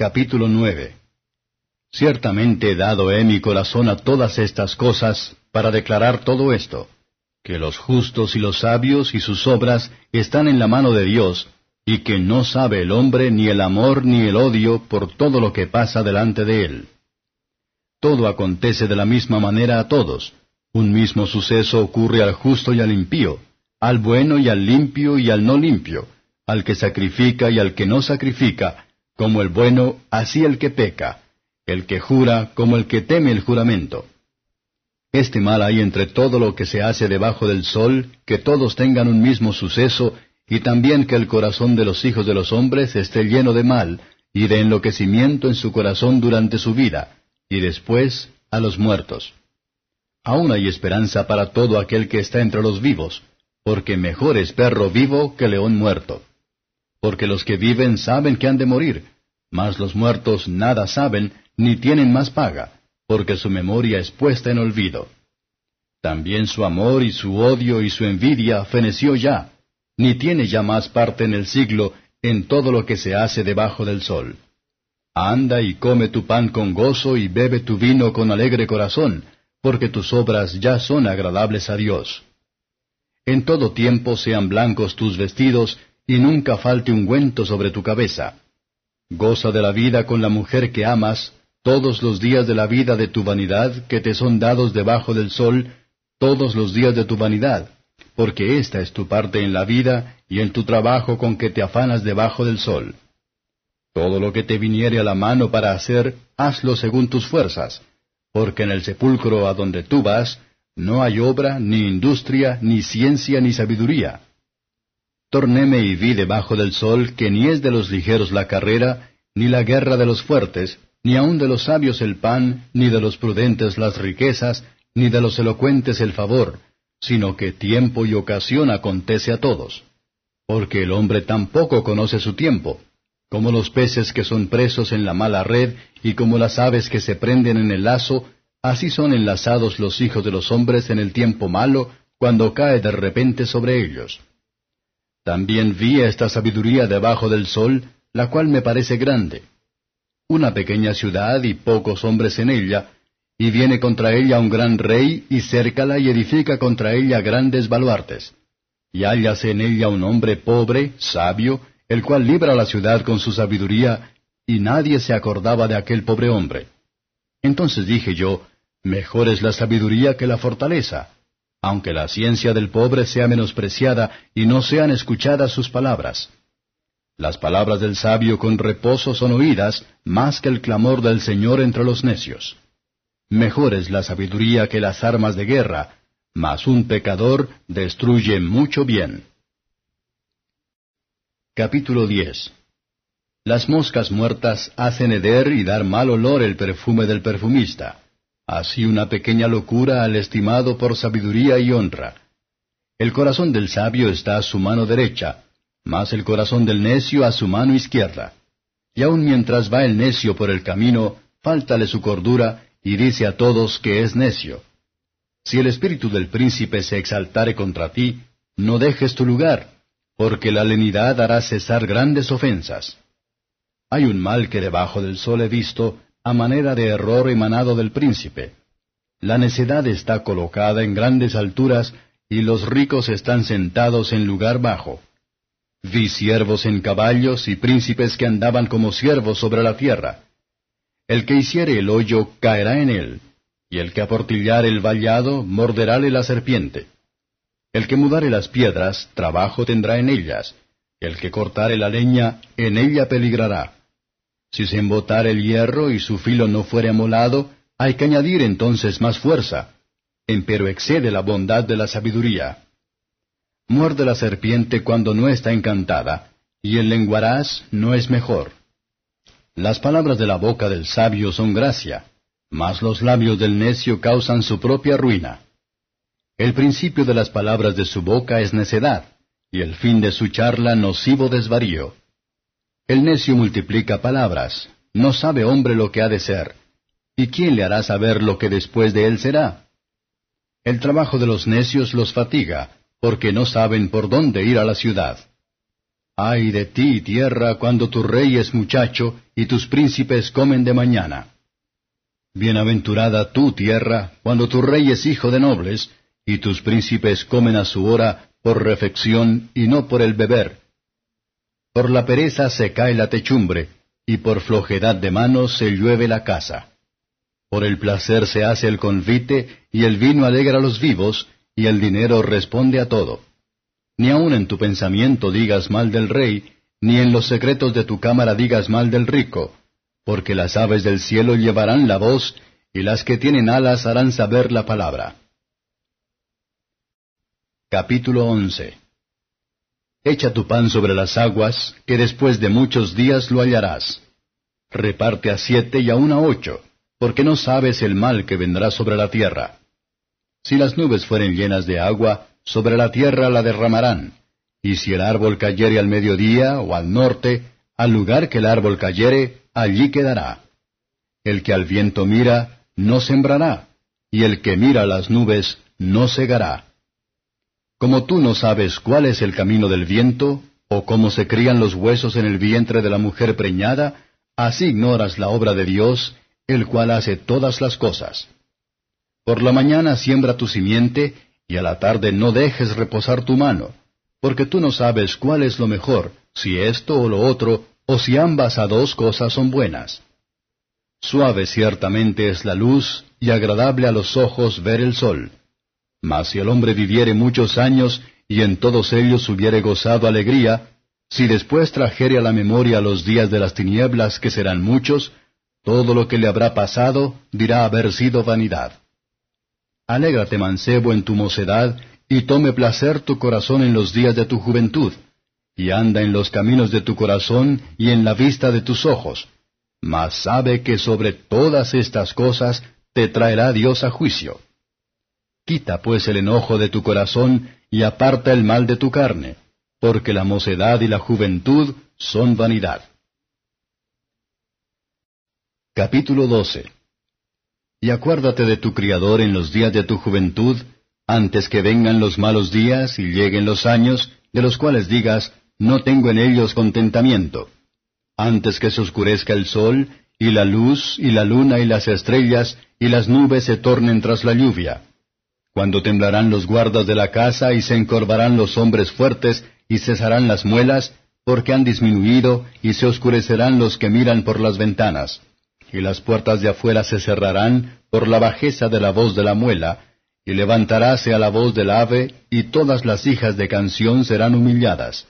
Capítulo 9 Ciertamente he dado he mi corazón a todas estas cosas para declarar todo esto, que los justos y los sabios y sus obras están en la mano de Dios, y que no sabe el hombre ni el amor ni el odio por todo lo que pasa delante de él. Todo acontece de la misma manera a todos. Un mismo suceso ocurre al justo y al impío, al bueno y al limpio y al no limpio, al que sacrifica y al que no sacrifica, como el bueno, así el que peca, el que jura como el que teme el juramento. Este mal hay entre todo lo que se hace debajo del sol, que todos tengan un mismo suceso, y también que el corazón de los hijos de los hombres esté lleno de mal, y de enloquecimiento en su corazón durante su vida, y después a los muertos. Aún hay esperanza para todo aquel que está entre los vivos, porque mejor es perro vivo que león muerto. Porque los que viven saben que han de morir, mas los muertos nada saben, ni tienen más paga, porque su memoria es puesta en olvido. También su amor y su odio y su envidia feneció ya, ni tiene ya más parte en el siglo en todo lo que se hace debajo del sol. Anda y come tu pan con gozo y bebe tu vino con alegre corazón, porque tus obras ya son agradables a Dios. En todo tiempo sean blancos tus vestidos, y nunca falte ungüento sobre tu cabeza. Goza de la vida con la mujer que amas, todos los días de la vida de tu vanidad que te son dados debajo del sol, todos los días de tu vanidad, porque esta es tu parte en la vida y en tu trabajo con que te afanas debajo del sol. Todo lo que te viniere a la mano para hacer, hazlo según tus fuerzas, porque en el sepulcro a donde tú vas, no hay obra, ni industria, ni ciencia, ni sabiduría. Tornéme y vi debajo del sol que ni es de los ligeros la carrera, ni la guerra de los fuertes, ni aun de los sabios el pan, ni de los prudentes las riquezas, ni de los elocuentes el favor, sino que tiempo y ocasión acontece a todos. Porque el hombre tampoco conoce su tiempo, como los peces que son presos en la mala red, y como las aves que se prenden en el lazo, así son enlazados los hijos de los hombres en el tiempo malo, cuando cae de repente sobre ellos. También vi esta sabiduría debajo del sol, la cual me parece grande una pequeña ciudad y pocos hombres en ella, y viene contra ella un gran rey, y cércala y edifica contra ella grandes baluartes. Y hállase en ella un hombre pobre, sabio, el cual libra la ciudad con su sabiduría, y nadie se acordaba de aquel pobre hombre. Entonces dije yo, mejor es la sabiduría que la fortaleza, aunque la ciencia del pobre sea menospreciada y no sean escuchadas sus palabras. Las palabras del sabio con reposo son oídas, más que el clamor del Señor entre los necios. Mejor es la sabiduría que las armas de guerra, mas un pecador destruye mucho bien. Capítulo 10 Las moscas muertas hacen heder y dar mal olor el perfume del perfumista. Así una pequeña locura al estimado por sabiduría y honra. El corazón del sabio está a su mano derecha, mas el corazón del necio a su mano izquierda. Y aun mientras va el necio por el camino, fáltale su cordura, y dice a todos que es necio. Si el espíritu del príncipe se exaltare contra ti, no dejes tu lugar, porque la lenidad hará cesar grandes ofensas. Hay un mal que debajo del sol he visto, a manera de error emanado del príncipe. La necedad está colocada en grandes alturas, y los ricos están sentados en lugar bajo. Vi siervos en caballos y príncipes que andaban como siervos sobre la tierra. El que hiciere el hoyo caerá en él, y el que aportillare el vallado morderále la serpiente. El que mudare las piedras, trabajo tendrá en ellas, el que cortare la leña, en ella peligrará. Si se embotare el hierro y su filo no fuere amolado, hay que añadir entonces más fuerza. Empero excede la bondad de la sabiduría. Muerde la serpiente cuando no está encantada, y el lenguaraz no es mejor. Las palabras de la boca del sabio son gracia, mas los labios del necio causan su propia ruina. El principio de las palabras de su boca es necedad, y el fin de su charla nocivo desvarío. El necio multiplica palabras, no sabe hombre lo que ha de ser, ¿y quién le hará saber lo que después de él será? El trabajo de los necios los fatiga, porque no saben por dónde ir a la ciudad. Ay de ti, tierra, cuando tu rey es muchacho y tus príncipes comen de mañana. Bienaventurada tú, tierra, cuando tu rey es hijo de nobles, y tus príncipes comen a su hora por refección y no por el beber. Por la pereza se cae la techumbre, y por flojedad de manos se llueve la casa. Por el placer se hace el convite, y el vino alegra a los vivos, y el dinero responde a todo. Ni aun en tu pensamiento digas mal del rey, ni en los secretos de tu cámara digas mal del rico, porque las aves del cielo llevarán la voz, y las que tienen alas harán saber la palabra. Capítulo 11 Echa tu pan sobre las aguas, que después de muchos días lo hallarás. Reparte a siete y aun a ocho, porque no sabes el mal que vendrá sobre la tierra. Si las nubes fueren llenas de agua, sobre la tierra la derramarán. Y si el árbol cayere al mediodía o al norte, al lugar que el árbol cayere, allí quedará. El que al viento mira, no sembrará, y el que mira las nubes, no segará. Como tú no sabes cuál es el camino del viento, o cómo se crían los huesos en el vientre de la mujer preñada, así ignoras la obra de Dios, el cual hace todas las cosas. Por la mañana siembra tu simiente, y a la tarde no dejes reposar tu mano, porque tú no sabes cuál es lo mejor, si esto o lo otro, o si ambas a dos cosas son buenas. Suave ciertamente es la luz, y agradable a los ojos ver el sol. Mas si el hombre viviere muchos años, y en todos ellos hubiere gozado alegría, si después trajere a la memoria los días de las tinieblas, que serán muchos, todo lo que le habrá pasado dirá haber sido vanidad. Alégrate mancebo en tu mocedad, y tome placer tu corazón en los días de tu juventud, y anda en los caminos de tu corazón y en la vista de tus ojos. Mas sabe que sobre todas estas cosas te traerá Dios a juicio. Quita pues el enojo de tu corazón y aparta el mal de tu carne, porque la mocedad y la juventud son vanidad. Capítulo 12 Y acuérdate de tu Criador en los días de tu juventud, antes que vengan los malos días y lleguen los años, de los cuales digas, no tengo en ellos contentamiento. Antes que se oscurezca el sol, y la luz, y la luna, y las estrellas, y las nubes se tornen tras la lluvia cuando temblarán los guardas de la casa y se encorvarán los hombres fuertes y cesarán las muelas, porque han disminuido y se oscurecerán los que miran por las ventanas. Y las puertas de afuera se cerrarán por la bajeza de la voz de la muela, y levantaráse a la voz del ave, y todas las hijas de canción serán humilladas.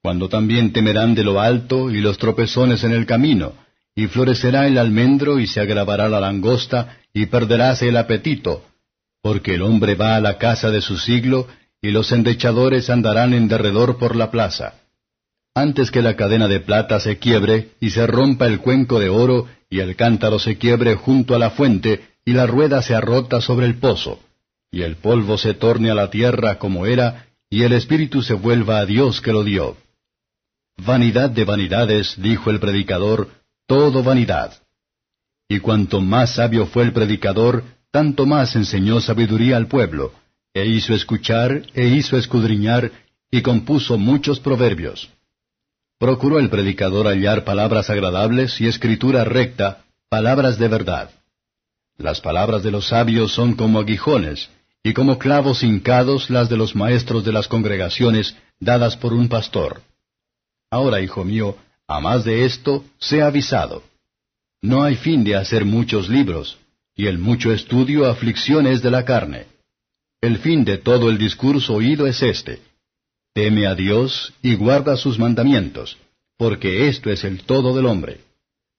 Cuando también temerán de lo alto y los tropezones en el camino, y florecerá el almendro y se agravará la langosta, y perderáse el apetito, porque el hombre va a la casa de su siglo, y los endechadores andarán en derredor por la plaza. Antes que la cadena de plata se quiebre, y se rompa el cuenco de oro, y el cántaro se quiebre junto a la fuente, y la rueda se arrota sobre el pozo, y el polvo se torne a la tierra como era, y el espíritu se vuelva a Dios que lo dio. Vanidad de vanidades, dijo el predicador, todo vanidad. Y cuanto más sabio fue el predicador, tanto más enseñó sabiduría al pueblo, e hizo escuchar, e hizo escudriñar, y compuso muchos proverbios. Procuró el predicador hallar palabras agradables y escritura recta, palabras de verdad. Las palabras de los sabios son como aguijones, y como clavos hincados las de los maestros de las congregaciones, dadas por un pastor. Ahora, hijo mío, a más de esto, sea avisado. No hay fin de hacer muchos libros, y el mucho estudio aflicciones de la carne. El fin de todo el discurso oído es este. Teme a Dios y guarda sus mandamientos, porque esto es el todo del hombre.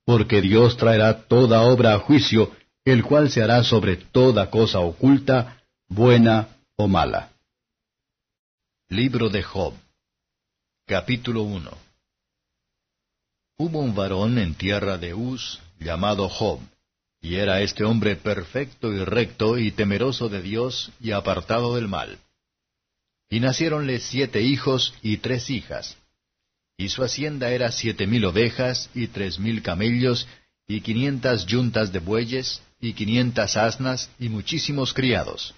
Porque Dios traerá toda obra a juicio, el cual se hará sobre toda cosa oculta, buena o mala. Libro de Job Capítulo 1 Hubo un varón en tierra de Uz, llamado Job y era este hombre perfecto y recto y temeroso de Dios y apartado del mal. Y naciéronle siete hijos y tres hijas. Y su hacienda era siete mil ovejas y tres mil camellos y quinientas yuntas de bueyes y quinientas asnas y muchísimos criados.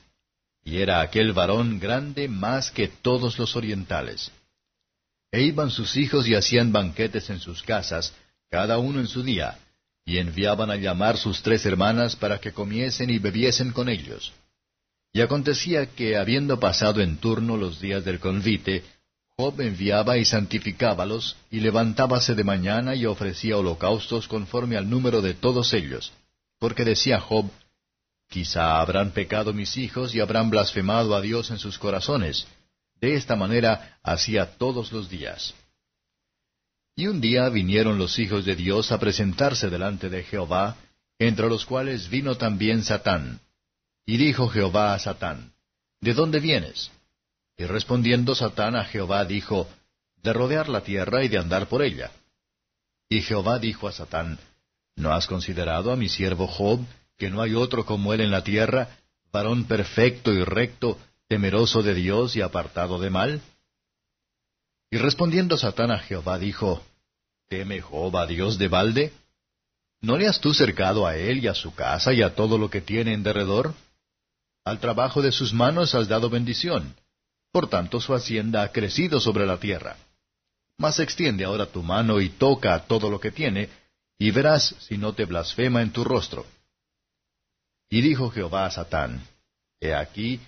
Y era aquel varón grande más que todos los orientales. E iban sus hijos y hacían banquetes en sus casas, cada uno en su día, y enviaban a llamar sus tres hermanas para que comiesen y bebiesen con ellos. Y acontecía que, habiendo pasado en turno los días del convite, Job enviaba y santificábalos, y levantábase de mañana y ofrecía holocaustos conforme al número de todos ellos. Porque decía Job, Quizá habrán pecado mis hijos y habrán blasfemado a Dios en sus corazones. De esta manera hacía todos los días. Y un día vinieron los hijos de Dios a presentarse delante de Jehová, entre los cuales vino también Satán. Y dijo Jehová a Satán, ¿De dónde vienes? Y respondiendo Satán a Jehová dijo, De rodear la tierra y de andar por ella. Y Jehová dijo a Satán, ¿No has considerado a mi siervo Job, que no hay otro como él en la tierra, varón perfecto y recto, temeroso de Dios y apartado de mal? Y respondiendo Satán a Jehová dijo, ¿Teme a Dios de balde? ¿No le has tú cercado a él y a su casa y a todo lo que tiene en derredor? Al trabajo de sus manos has dado bendición por tanto su hacienda ha crecido sobre la tierra. Mas extiende ahora tu mano y toca a todo lo que tiene, y verás si no te blasfema en tu rostro. Y dijo Jehová a Satán, He aquí,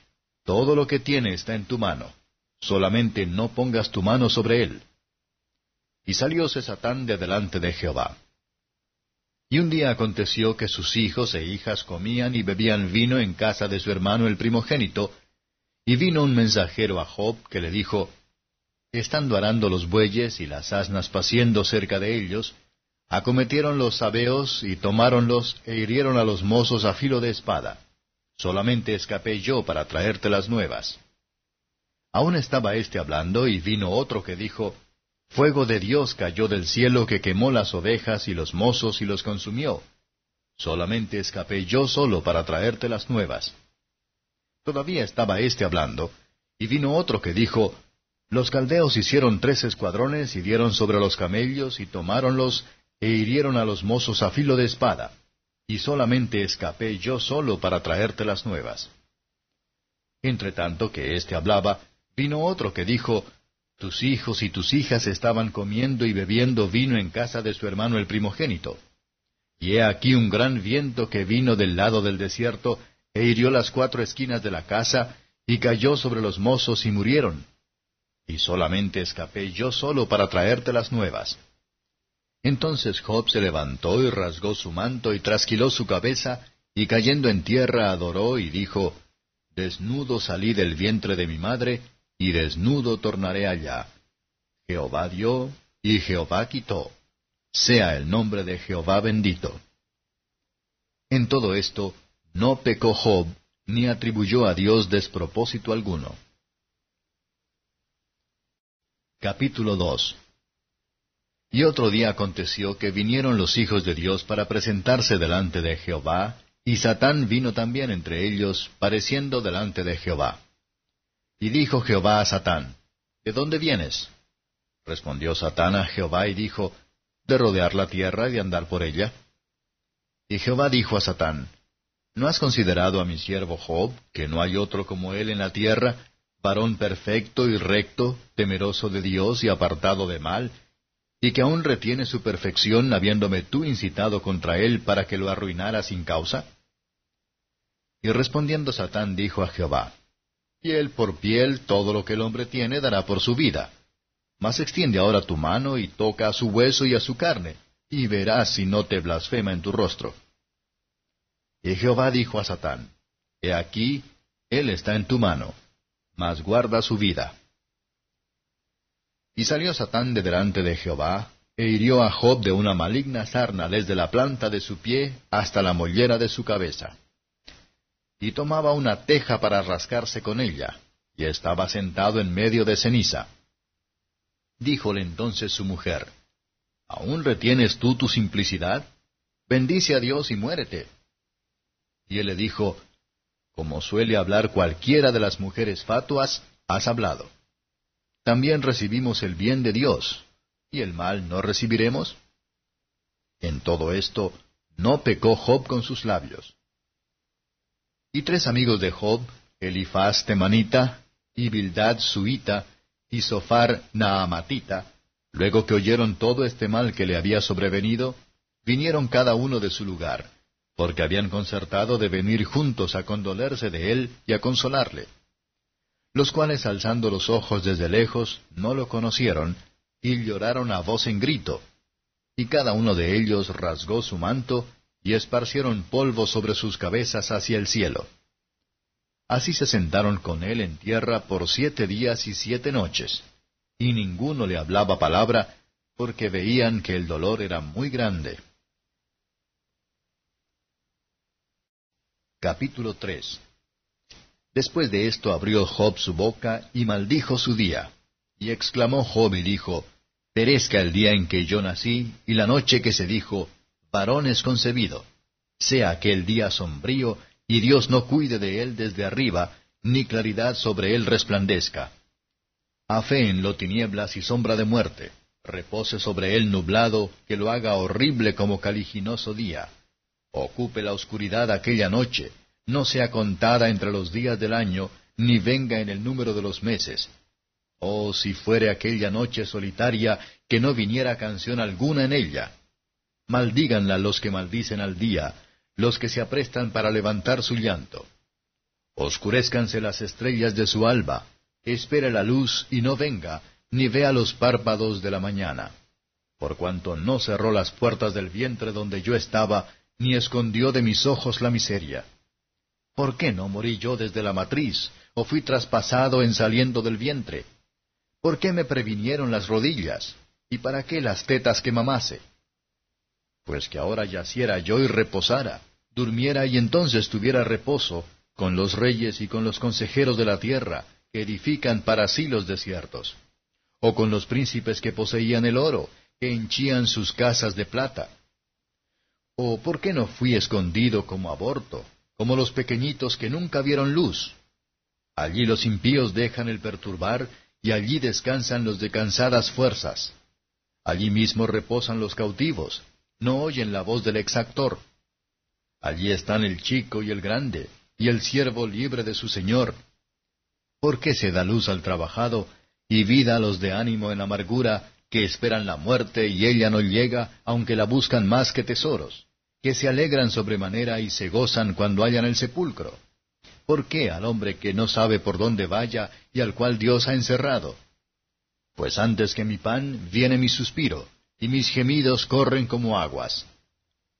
todo lo que tiene está en tu mano, solamente no pongas tu mano sobre él. Y salióse Satán de delante de Jehová. Y un día aconteció que sus hijos e hijas comían y bebían vino en casa de su hermano el primogénito, y vino un mensajero a Job que le dijo, Estando arando los bueyes y las asnas paciendo cerca de ellos, acometieron los sabeos y tomáronlos e hirieron a los mozos a filo de espada. Solamente escapé yo para traerte las nuevas. Aún estaba éste hablando y vino otro que dijo, Fuego de Dios cayó del cielo que quemó las ovejas y los mozos y los consumió. Solamente escapé yo solo para traerte las nuevas. Todavía estaba éste hablando, y vino otro que dijo, Los caldeos hicieron tres escuadrones y dieron sobre los camellos y tomáronlos e hirieron a los mozos a filo de espada, y solamente escapé yo solo para traerte las nuevas. Entre tanto que éste hablaba, vino otro que dijo, Tus hijos y tus hijas estaban comiendo y bebiendo vino en casa de su hermano el primogénito. Y he aquí un gran viento que vino del lado del desierto, e hirió las cuatro esquinas de la casa, y cayó sobre los mozos y murieron. Y solamente escapé yo solo para traerte las nuevas. Entonces Job se levantó y rasgó su manto y trasquiló su cabeza, y cayendo en tierra adoró y dijo, Desnudo salí del vientre de mi madre, y desnudo tornaré allá. Jehová dio, y Jehová quitó. Sea el nombre de Jehová bendito. En todo esto, no pecó Job, ni atribuyó a Dios despropósito alguno. Capítulo 2 Y otro día aconteció que vinieron los hijos de Dios para presentarse delante de Jehová, y Satán vino también entre ellos, pareciendo delante de Jehová. Y dijo Jehová a Satán, ¿De dónde vienes? Respondió Satán a Jehová y dijo, De rodear la tierra y de andar por ella. Y Jehová dijo a Satán, ¿No has considerado a mi siervo Job, que no hay otro como él en la tierra, varón perfecto y recto, temeroso de Dios y apartado de mal, y que aún retiene su perfección habiéndome tú incitado contra él para que lo arruinara sin causa? Y respondiendo Satán dijo a Jehová, Piel por piel todo lo que el hombre tiene dará por su vida. Mas extiende ahora tu mano y toca a su hueso y a su carne, y verás si no te blasfema en tu rostro. Y Jehová dijo a Satán, He aquí, él está en tu mano, mas guarda su vida. Y salió Satán de delante de Jehová, e hirió a Job de una maligna sarna desde la planta de su pie hasta la mollera de su cabeza. Y tomaba una teja para rascarse con ella, y estaba sentado en medio de ceniza. Díjole entonces su mujer, ¿Aún retienes tú tu simplicidad? Bendice a Dios y muérete. Y él le dijo, Como suele hablar cualquiera de las mujeres fatuas, has hablado. También recibimos el bien de Dios, ¿y el mal no recibiremos? En todo esto, no pecó Job con sus labios. Y tres amigos de Job, Elifaz temanita, y Bildad suita, y Sofar Naamatita, luego que oyeron todo este mal que le había sobrevenido, vinieron cada uno de su lugar, porque habían concertado de venir juntos a condolerse de él y a consolarle. Los cuales alzando los ojos desde lejos, no lo conocieron, y lloraron a voz en grito. Y cada uno de ellos rasgó su manto, y esparcieron polvo sobre sus cabezas hacia el cielo. Así se sentaron con él en tierra por siete días y siete noches, y ninguno le hablaba palabra, porque veían que el dolor era muy grande. Capítulo 3 Después de esto abrió Job su boca y maldijo su día. Y exclamó Job y dijo, Perezca el día en que yo nací, y la noche que se dijo, es concebido. Sea aquel día sombrío, y Dios no cuide de él desde arriba, ni claridad sobre él resplandezca. lo tinieblas y sombra de muerte, repose sobre él nublado, que lo haga horrible como caliginoso día. Ocupe la oscuridad aquella noche, no sea contada entre los días del año, ni venga en el número de los meses. Oh, si fuere aquella noche solitaria, que no viniera canción alguna en ella. Maldíganla los que maldicen al día, los que se aprestan para levantar su llanto. Oscurezcanse las estrellas de su alba, espere la luz y no venga, ni vea los párpados de la mañana. Por cuanto no cerró las puertas del vientre donde yo estaba, ni escondió de mis ojos la miseria. ¿Por qué no morí yo desde la matriz, o fui traspasado en saliendo del vientre? ¿Por qué me previnieron las rodillas? ¿Y para qué las tetas que mamase? Pues que ahora yaciera yo y reposara, durmiera y entonces tuviera reposo con los reyes y con los consejeros de la tierra, que edifican para sí los desiertos, o con los príncipes que poseían el oro, que henchían sus casas de plata. ¿O por qué no fui escondido como aborto, como los pequeñitos que nunca vieron luz? Allí los impíos dejan el perturbar, y allí descansan los de cansadas fuerzas. Allí mismo reposan los cautivos, no oyen la voz del exactor. Allí están el chico y el grande, y el siervo libre de su señor. ¿Por qué se da luz al trabajado, y vida a los de ánimo en amargura, que esperan la muerte y ella no llega, aunque la buscan más que tesoros, que se alegran sobremanera y se gozan cuando hallan el sepulcro? ¿Por qué al hombre que no sabe por dónde vaya y al cual Dios ha encerrado? Pues antes que mi pan viene mi suspiro, y mis gemidos corren como aguas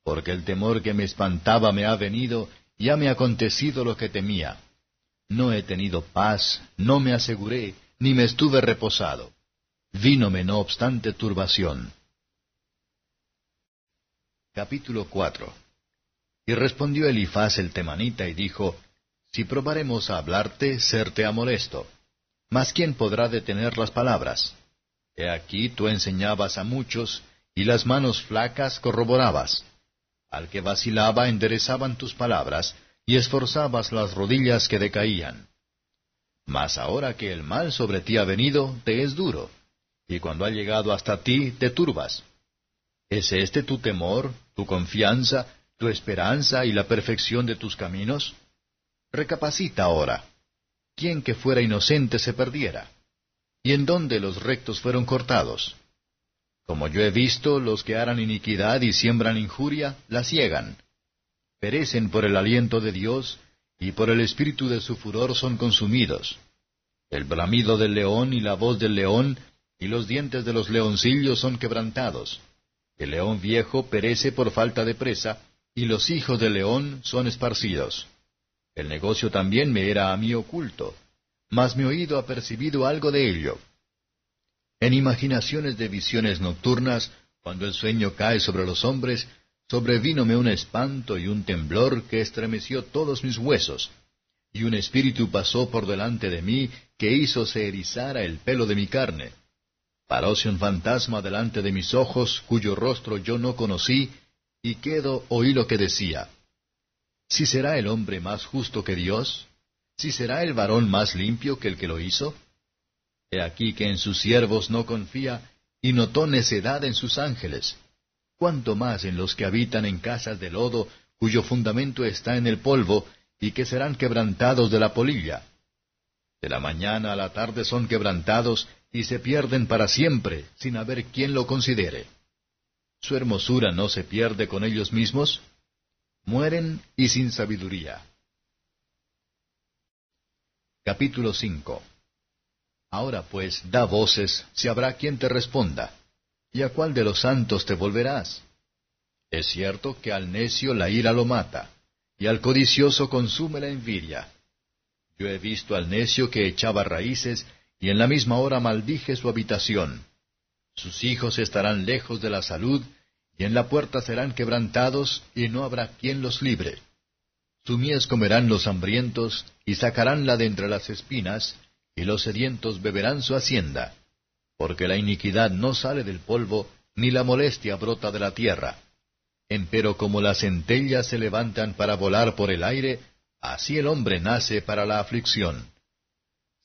porque el temor que me espantaba me ha venido, y ha me acontecido lo que temía. No he tenido paz, no me aseguré, ni me estuve reposado. Vínome no obstante turbación. Capítulo 4 Y respondió Elifaz el temanita y dijo, Si probaremos a hablarte, serte a molesto. Mas ¿quién podrá detener las palabras? He aquí tú enseñabas a muchos, y las manos flacas corroborabas. Al que vacilaba enderezaban tus palabras, y esforzabas las rodillas que decaían. Mas ahora que el mal sobre ti ha venido, te es duro, y cuando ha llegado hasta ti, te turbas. ¿Es este tu temor, tu confianza, tu esperanza y la perfección de tus caminos? Recapacita ahora. ¿Quién que fuera inocente se perdiera? ¿Y en dónde los rectos fueron cortados? Como yo he visto, los que harán iniquidad y siembran injuria, la ciegan. Perecen por el aliento de Dios, y por el espíritu de su furor son consumidos. El bramido del león y la voz del león, y los dientes de los leoncillos son quebrantados. El león viejo perece por falta de presa, y los hijos del león son esparcidos. El negocio también me era a mí oculto, mas mi oído ha percibido algo de ello. En imaginaciones de visiones nocturnas, cuando el sueño cae sobre los hombres, sobrevínome un espanto y un temblor que estremeció todos mis huesos, y un espíritu pasó por delante de mí que hizo se erizara el pelo de mi carne. Paróse un fantasma delante de mis ojos, cuyo rostro yo no conocí, y quedo oí lo que decía. ¿Si será el hombre más justo que Dios? ¿Si será el varón más limpio que el que lo hizo? He aquí que en sus siervos no confía, y notó necedad en sus ángeles. Cuanto más en los que habitan en casas de lodo, cuyo fundamento está en el polvo, y que serán quebrantados de la polilla. De la mañana a la tarde son quebrantados, y se pierden para siempre, sin haber quien lo considere. ¿Su hermosura no se pierde con ellos mismos? Mueren y sin sabiduría. Capítulo 5 Ahora pues, da voces, si habrá quien te responda. ¿Y a cuál de los santos te volverás? Es cierto que al necio la ira lo mata, y al codicioso consume la envidia. Yo he visto al necio que echaba raíces, y en la misma hora maldije su habitación. Sus hijos estarán lejos de la salud, y en la puerta serán quebrantados, y no habrá quien los libre. Mies comerán los hambrientos, y sacaránla de entre las espinas, y los sedientos beberán su hacienda. Porque la iniquidad no sale del polvo, ni la molestia brota de la tierra. Empero como las centellas se levantan para volar por el aire, así el hombre nace para la aflicción.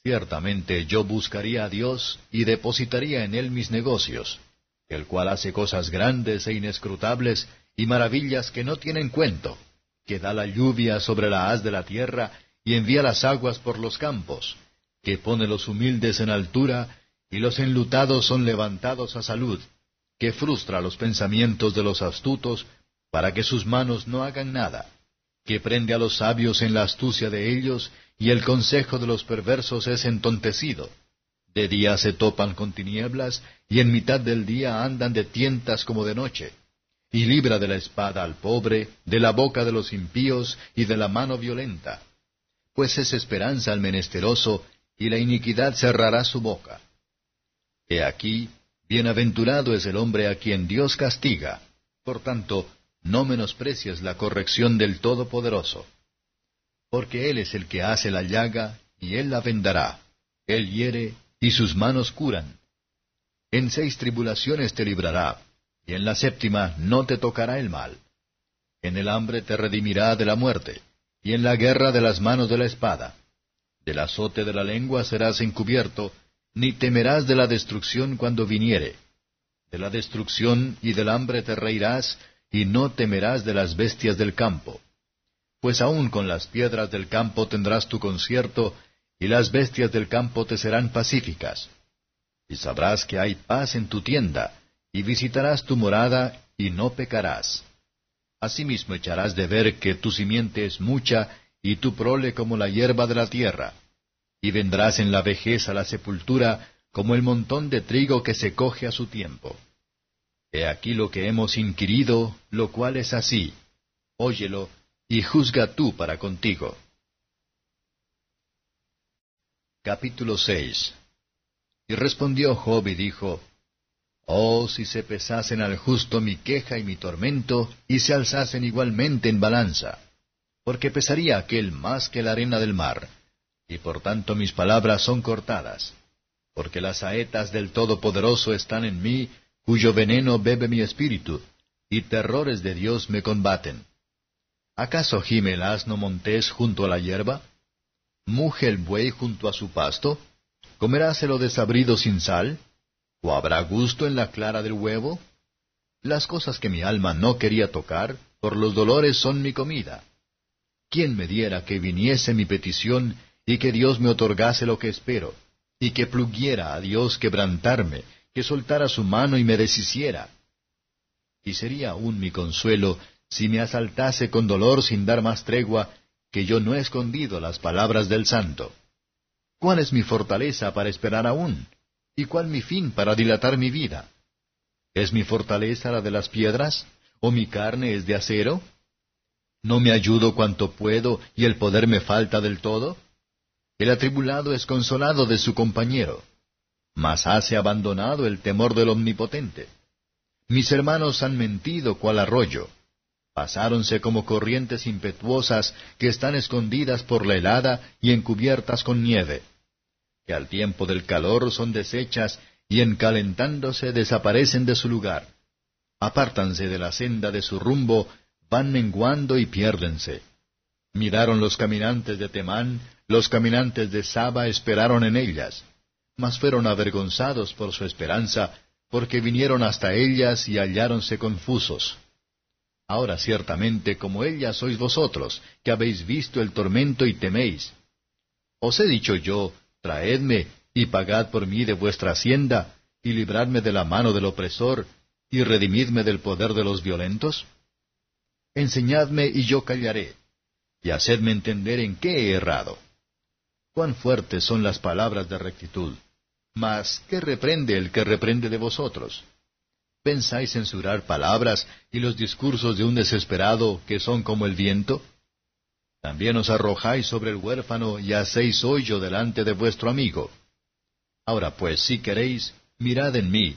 Ciertamente yo buscaría a Dios y depositaría en él mis negocios, el cual hace cosas grandes e inescrutables y maravillas que no tienen cuento, que da la lluvia sobre la haz de la tierra y envía las aguas por los campos, que pone los humildes en altura y los enlutados son levantados a salud, que frustra los pensamientos de los astutos para que sus manos no hagan nada, que prende a los sabios en la astucia de ellos y el consejo de los perversos es entontecido. De día se topan con tinieblas y en mitad del día andan de tientas como de noche. Y libra de la espada al pobre, de la boca de los impíos y de la mano violenta. Pues es esperanza al menesteroso y la iniquidad cerrará su boca. He aquí, bienaventurado es el hombre a quien Dios castiga. Por tanto, no menosprecies la corrección del Todopoderoso. Porque Él es el que hace la llaga, y Él la vendará. Él hiere, y sus manos curan. En seis tribulaciones te librará, y en la séptima no te tocará el mal. En el hambre te redimirá de la muerte, y en la guerra de las manos de la espada. Del azote de la lengua serás encubierto, ni temerás de la destrucción cuando viniere. De la destrucción y del hambre te reirás, y no temerás de las bestias del campo. Pues aun con las piedras del campo tendrás tu concierto, y las bestias del campo te serán pacíficas. Y sabrás que hay paz en tu tienda, y visitarás tu morada, y no pecarás. Asimismo echarás de ver que tu simiente es mucha, y tu prole como la hierba de la tierra. Y vendrás en la vejez a la sepultura como el montón de trigo que se coge a su tiempo. He aquí lo que hemos inquirido, lo cual es así. Óyelo, y juzga tú para contigo. Capítulo 6 Y respondió Job y dijo, Oh, si se pesasen al justo mi queja y mi tormento, y se alzasen igualmente en balanza porque pesaría aquel más que la arena del mar, y por tanto mis palabras son cortadas, porque las saetas del Todopoderoso están en mí, cuyo veneno bebe mi espíritu, y terrores de Dios me combaten. ¿Acaso gime el asno montés junto a la hierba? ¿Muge el buey junto a su pasto? ¿Comeráselo desabrido sin sal? ¿O habrá gusto en la clara del huevo? Las cosas que mi alma no quería tocar, por los dolores son mi comida. ¿Quién me diera que viniese mi petición y que Dios me otorgase lo que espero, y que pluguiera a Dios quebrantarme, que soltara su mano y me deshiciera? Y sería aún mi consuelo si me asaltase con dolor sin dar más tregua, que yo no he escondido las palabras del santo. ¿Cuál es mi fortaleza para esperar aún? ¿Y cuál mi fin para dilatar mi vida? ¿Es mi fortaleza la de las piedras? ¿O mi carne es de acero? ¿No me ayudo cuanto puedo y el poder me falta del todo? El atribulado es consolado de su compañero, mas hace abandonado el temor del Omnipotente. Mis hermanos han mentido cual arroyo, pasáronse como corrientes impetuosas que están escondidas por la helada y encubiertas con nieve, que al tiempo del calor son deshechas y en calentándose desaparecen de su lugar. Apártanse de la senda de su rumbo van menguando y piérdense. Miraron los caminantes de Temán, los caminantes de Saba esperaron en ellas, mas fueron avergonzados por su esperanza, porque vinieron hasta ellas y halláronse confusos. Ahora ciertamente como ellas sois vosotros, que habéis visto el tormento y teméis. Os he dicho yo, traedme, y pagad por mí de vuestra hacienda, y libradme de la mano del opresor, y redimidme del poder de los violentos? Enseñadme y yo callaré, y hacedme entender en qué he errado. Cuán fuertes son las palabras de rectitud. Mas, ¿qué reprende el que reprende de vosotros? ¿Pensáis censurar palabras y los discursos de un desesperado que son como el viento? También os arrojáis sobre el huérfano y hacéis hoyo delante de vuestro amigo. Ahora pues, si queréis, mirad en mí,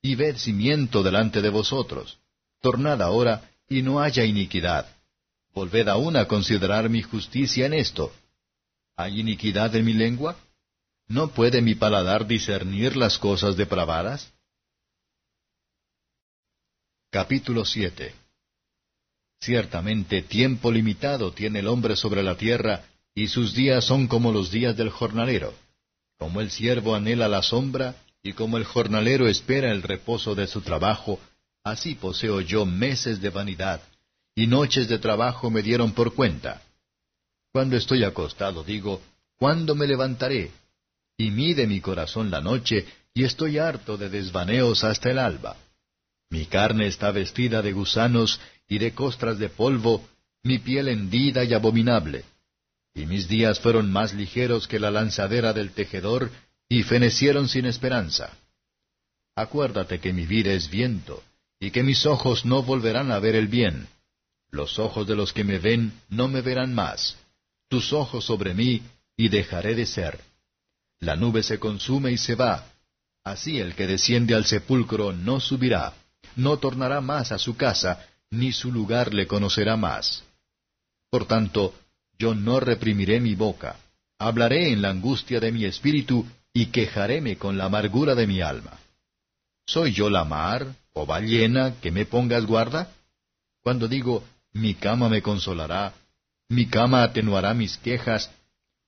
y ved si miento delante de vosotros. Tornad ahora, y no haya iniquidad. Volved aún a considerar mi justicia en esto. ¿Hay iniquidad en mi lengua? ¿No puede mi paladar discernir las cosas depravadas? Capítulo 7 Ciertamente tiempo limitado tiene el hombre sobre la tierra, y sus días son como los días del jornalero. Como el siervo anhela la sombra, y como el jornalero espera el reposo de su trabajo, así poseo yo meses de vanidad, y noches de trabajo me dieron por cuenta. Cuando estoy acostado digo, ¿cuándo me levantaré? Y mide mi corazón la noche, y estoy harto de desvaneos hasta el alba. Mi carne está vestida de gusanos y de costras de polvo, mi piel hendida y abominable. Y mis días fueron más ligeros que la lanzadera del tejedor, y fenecieron sin esperanza. Acuérdate que mi vida es viento, y que mis ojos no volverán a ver el bien. Los ojos de los que me ven no me verán más. Tus ojos sobre mí, y dejaré de ser. La nube se consume y se va. Así el que desciende al sepulcro no subirá no tornará más a su casa, ni su lugar le conocerá más. Por tanto, yo no reprimiré mi boca, hablaré en la angustia de mi espíritu, y quejaréme con la amargura de mi alma. ¿Soy yo la mar, o ballena, que me pongas guarda? Cuando digo, mi cama me consolará, mi cama atenuará mis quejas,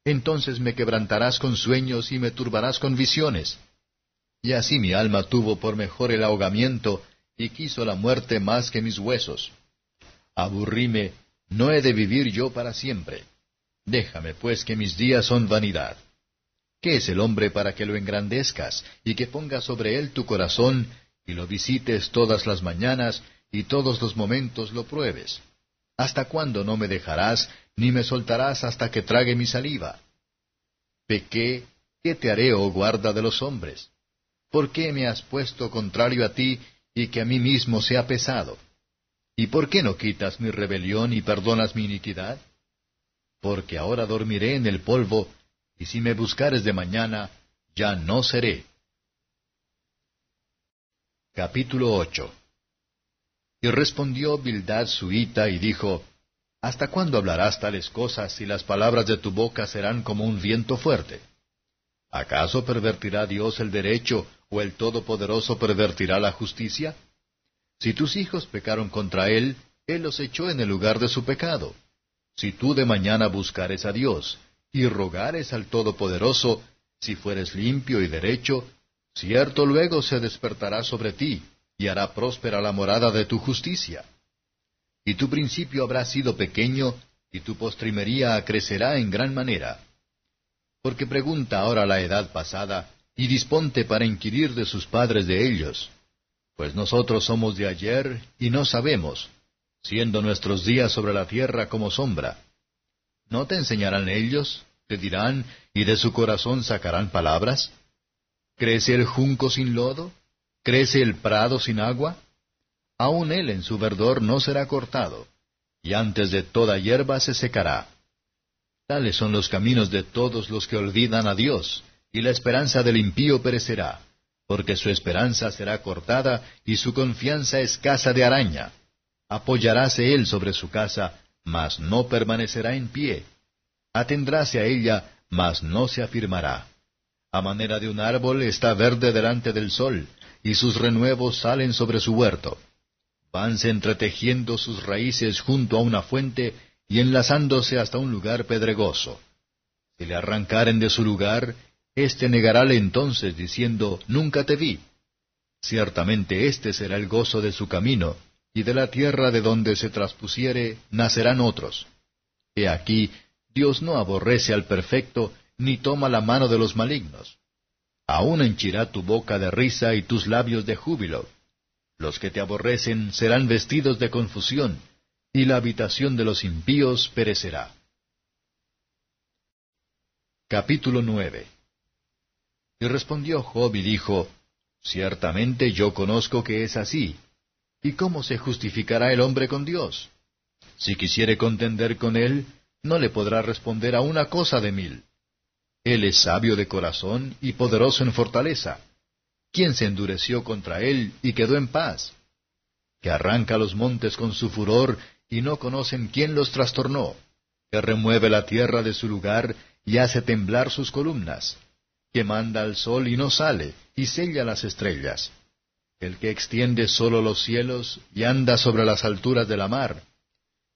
entonces me quebrantarás con sueños y me turbarás con visiones. Y así mi alma tuvo por mejor el ahogamiento, y quiso la muerte más que mis huesos. Aburríme, no he de vivir yo para siempre. Déjame pues que mis días son vanidad. ¿Qué es el hombre para que lo engrandezcas, y que pongas sobre él tu corazón, y lo visites todas las mañanas, y todos los momentos lo pruebes? ¿Hasta cuándo no me dejarás, ni me soltarás hasta que trague mi saliva? Pequé, ¿qué te haré, oh guarda de los hombres? ¿Por qué me has puesto contrario a ti, y que a mí mismo sea pesado. ¿Y por qué no quitas mi rebelión y perdonas mi iniquidad? Porque ahora dormiré en el polvo, y si me buscares de mañana, ya no seré. Capítulo 8 Y respondió Bildad suita y dijo, ¿Hasta cuándo hablarás tales cosas y las palabras de tu boca serán como un viento fuerte? ¿Acaso pervertirá Dios el derecho o el Todopoderoso pervertirá la justicia? Si tus hijos pecaron contra Él, Él los echó en el lugar de su pecado. Si tú de mañana buscares a Dios, y rogares al Todopoderoso, si fueres limpio y derecho, cierto luego se despertará sobre ti, y hará próspera la morada de tu justicia. Y tu principio habrá sido pequeño, y tu postrimería crecerá en gran manera porque pregunta ahora la edad pasada, y disponte para inquirir de sus padres de ellos. Pues nosotros somos de ayer y no sabemos, siendo nuestros días sobre la tierra como sombra. ¿No te enseñarán ellos? ¿Te dirán, y de su corazón sacarán palabras? ¿Crece el junco sin lodo? ¿Crece el prado sin agua? Aun él en su verdor no será cortado, y antes de toda hierba se secará. Tales son los caminos de todos los que olvidan a Dios, y la esperanza del impío perecerá, porque su esperanza será cortada y su confianza escasa de araña. Apoyaráse él sobre su casa, mas no permanecerá en pie. Atendráse a ella, mas no se afirmará. A manera de un árbol está verde delante del sol, y sus renuevos salen sobre su huerto. Vanse entretejiendo sus raíces junto a una fuente, y enlazándose hasta un lugar pedregoso. Si le arrancaren de su lugar, éste negarále entonces, diciendo, Nunca te vi. Ciertamente este será el gozo de su camino, y de la tierra de donde se traspusiere nacerán otros. He aquí, Dios no aborrece al perfecto, ni toma la mano de los malignos. Aún henchirá tu boca de risa y tus labios de júbilo. Los que te aborrecen serán vestidos de confusión, y la habitación de los impíos perecerá. Capítulo 9 Y respondió Job y dijo, Ciertamente yo conozco que es así. ¿Y cómo se justificará el hombre con Dios? Si quisiere contender con él, no le podrá responder a una cosa de mil. Él es sabio de corazón y poderoso en fortaleza. ¿Quién se endureció contra él y quedó en paz? Que arranca los montes con su furor y no conocen quién los trastornó. Que remueve la tierra de su lugar y hace temblar sus columnas. Que manda al sol y no sale, y sella las estrellas. El que extiende solo los cielos y anda sobre las alturas de la mar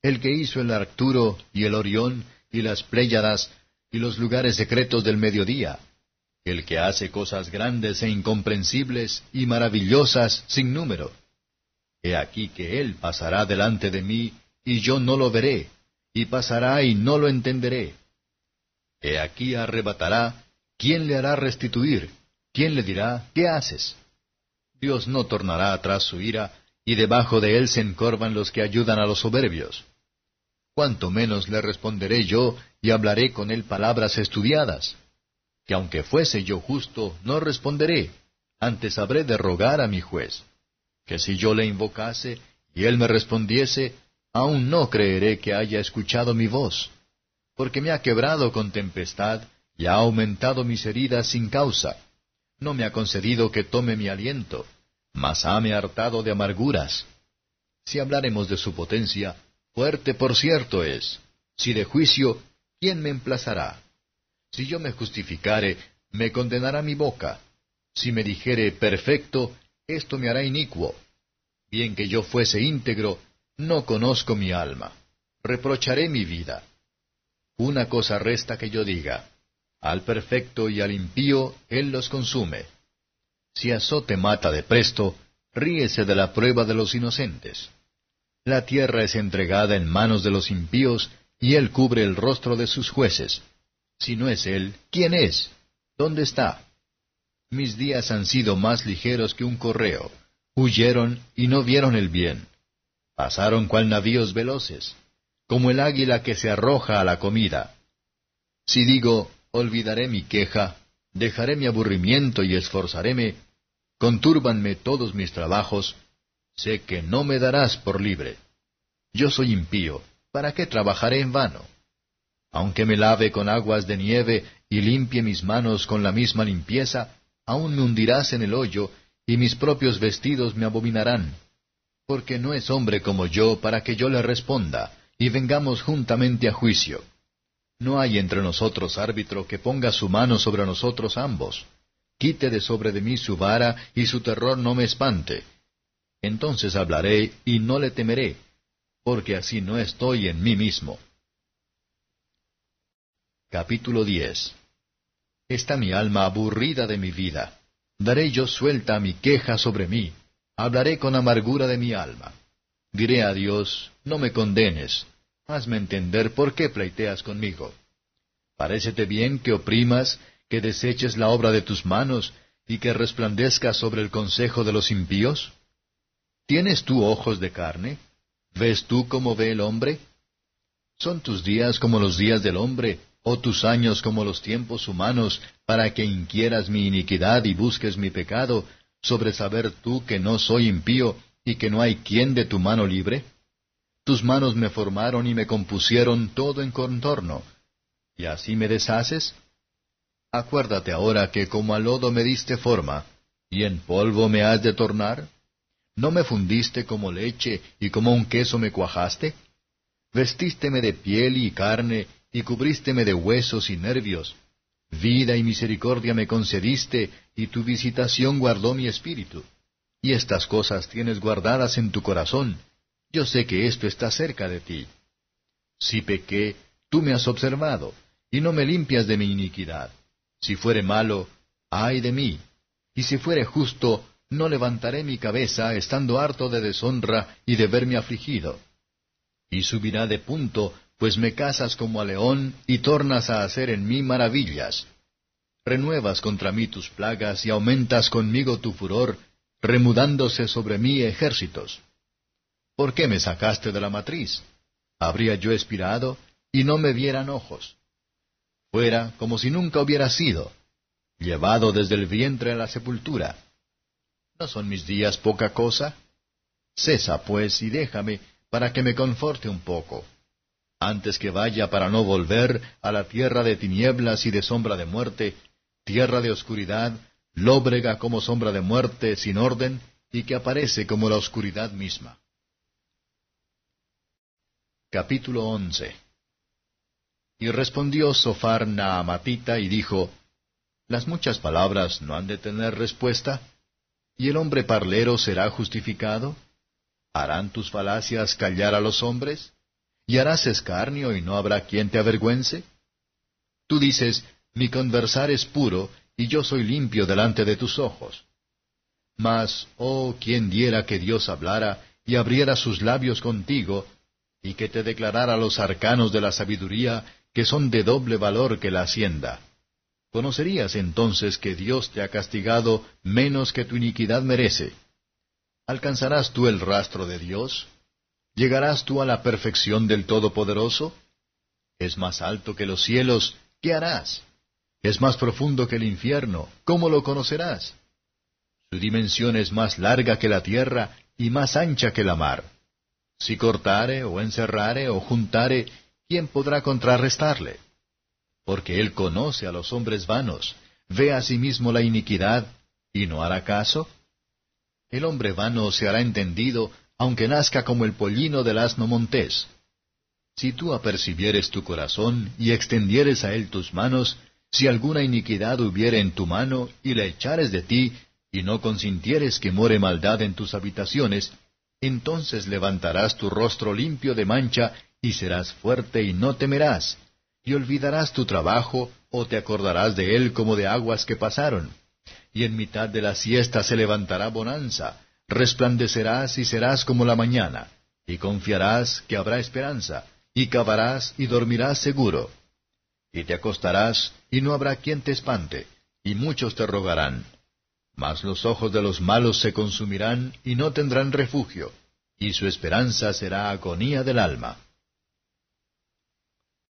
el que hizo el Arcturo y el Orión y las Pléyadas y los lugares secretos del mediodía, el que hace cosas grandes e incomprensibles y maravillosas sin número. He aquí que él pasará delante de mí, y yo no lo veré, y pasará y no lo entenderé. He aquí arrebatará, ¿quién le hará restituir? ¿Quién le dirá, ¿qué haces? Dios no tornará atrás su ira, y debajo de él se encorvan los que ayudan a los soberbios. Cuanto menos le responderé yo, y hablaré con él palabras estudiadas. Que aunque fuese yo justo, no responderé, antes habré de rogar a mi juez. Que si yo le invocase, y él me respondiese, aún no creeré que haya escuchado mi voz, porque me ha quebrado con tempestad, y ha aumentado mis heridas sin causa. No me ha concedido que tome mi aliento mas hame hartado de amarguras. Si hablaremos de su potencia, fuerte por cierto es. Si de juicio, ¿quién me emplazará? Si yo me justificare, me condenará mi boca. Si me dijere perfecto, esto me hará inicuo. Bien que yo fuese íntegro, no conozco mi alma. Reprocharé mi vida. Una cosa resta que yo diga. Al perfecto y al impío él los consume. Si azote mata de presto, ríese de la prueba de los inocentes. La tierra es entregada en manos de los impíos, y él cubre el rostro de sus jueces. Si no es él, ¿quién es? ¿Dónde está? Mis días han sido más ligeros que un correo. Huyeron y no vieron el bien. Pasaron cual navíos veloces, como el águila que se arroja a la comida. Si digo, olvidaré mi queja, dejaré mi aburrimiento y esforzaréme, contúrbanme todos mis trabajos, sé que no me darás por libre. Yo soy impío, ¿para qué trabajaré en vano? Aunque me lave con aguas de nieve y limpie mis manos con la misma limpieza, aún me hundirás en el hoyo, y mis propios vestidos me abominarán. Porque no es hombre como yo para que yo le responda, y vengamos juntamente a juicio. No hay entre nosotros árbitro que ponga su mano sobre nosotros ambos. Quite de sobre de mí su vara, y su terror no me espante. Entonces hablaré, y no le temeré, porque así no estoy en mí mismo. Capítulo 10 Está mi alma aburrida de mi vida. Daré yo suelta mi queja sobre mí. Hablaré con amargura de mi alma. Diré a Dios, no me condenes. Hazme entender por qué pleiteas conmigo. Parécete bien que oprimas que deseches la obra de tus manos y que resplandezcas sobre el consejo de los impíos? ¿Tienes tú ojos de carne? ¿Ves tú como ve el hombre? ¿Son tus días como los días del hombre, o tus años como los tiempos humanos, para que inquieras mi iniquidad y busques mi pecado, sobre saber tú que no soy impío y que no hay quien de tu mano libre? Tus manos me formaron y me compusieron todo en contorno. ¿Y así me deshaces? Acuérdate ahora que como al lodo me diste forma, y en polvo me has de tornar. ¿No me fundiste como leche y como un queso me cuajaste? Vestísteme de piel y carne, y cubrísteme de huesos y nervios. Vida y misericordia me concediste, y tu visitación guardó mi espíritu. Y estas cosas tienes guardadas en tu corazón. Yo sé que esto está cerca de ti. Si pequé, tú me has observado, y no me limpias de mi iniquidad. Si fuere malo, ay de mí. Y si fuere justo, no levantaré mi cabeza, estando harto de deshonra y de verme afligido. Y subirá de punto, pues me casas como a león y tornas a hacer en mí maravillas. renuevas contra mí tus plagas y aumentas conmigo tu furor, remudándose sobre mí ejércitos. ¿Por qué me sacaste de la matriz? Habría yo expirado y no me vieran ojos. Fuera como si nunca hubiera sido, llevado desde el vientre a la sepultura. ¿No son mis días poca cosa? Cesa, pues, y déjame, para que me conforte un poco, antes que vaya para no volver a la tierra de tinieblas y de sombra de muerte, tierra de oscuridad, lóbrega como sombra de muerte sin orden, y que aparece como la oscuridad misma. Capítulo 11 Y respondió Sofar Naamatita y dijo, ¿Las muchas palabras no han de tener respuesta? ¿Y el hombre parlero será justificado? ¿Harán tus falacias callar a los hombres? ¿Y harás escarnio y no habrá quien te avergüence? Tú dices, mi conversar es puro, y yo soy limpio delante de tus ojos. Mas, oh, quien diera que Dios hablara y abriera sus labios contigo, y que te declarara los arcanos de la sabiduría, que son de doble valor que la hacienda. Conocerías entonces que Dios te ha castigado menos que tu iniquidad merece. ¿Alcanzarás tú el rastro de Dios? ¿Llegarás tú a la perfección del Todopoderoso? Es más alto que los cielos, ¿qué harás? Es más profundo que el infierno, ¿cómo lo conocerás? Su dimensión es más larga que la tierra y más ancha que la mar. Si cortare o encerrare o juntare, ¿quién podrá contrarrestarle? Porque él conoce a los hombres vanos, ve a sí mismo la iniquidad, y no hará caso. El hombre vano se hará entendido, aunque nazca como el pollino del asno montés. Si tú apercibieres tu corazón y extendieres a él tus manos, si alguna iniquidad hubiere en tu mano y la echares de ti, y no consintieres que more maldad en tus habitaciones, entonces levantarás tu rostro limpio de mancha, y serás fuerte y no temerás, y olvidarás tu trabajo, o te acordarás de él como de aguas que pasaron. Y en mitad de la siesta se levantará bonanza, resplandecerás y serás como la mañana, y confiarás que habrá esperanza, y cavarás y dormirás seguro. Y te acostarás, y no habrá quien te espante, y muchos te rogarán. Mas los ojos de los malos se consumirán y no tendrán refugio, y su esperanza será agonía del alma.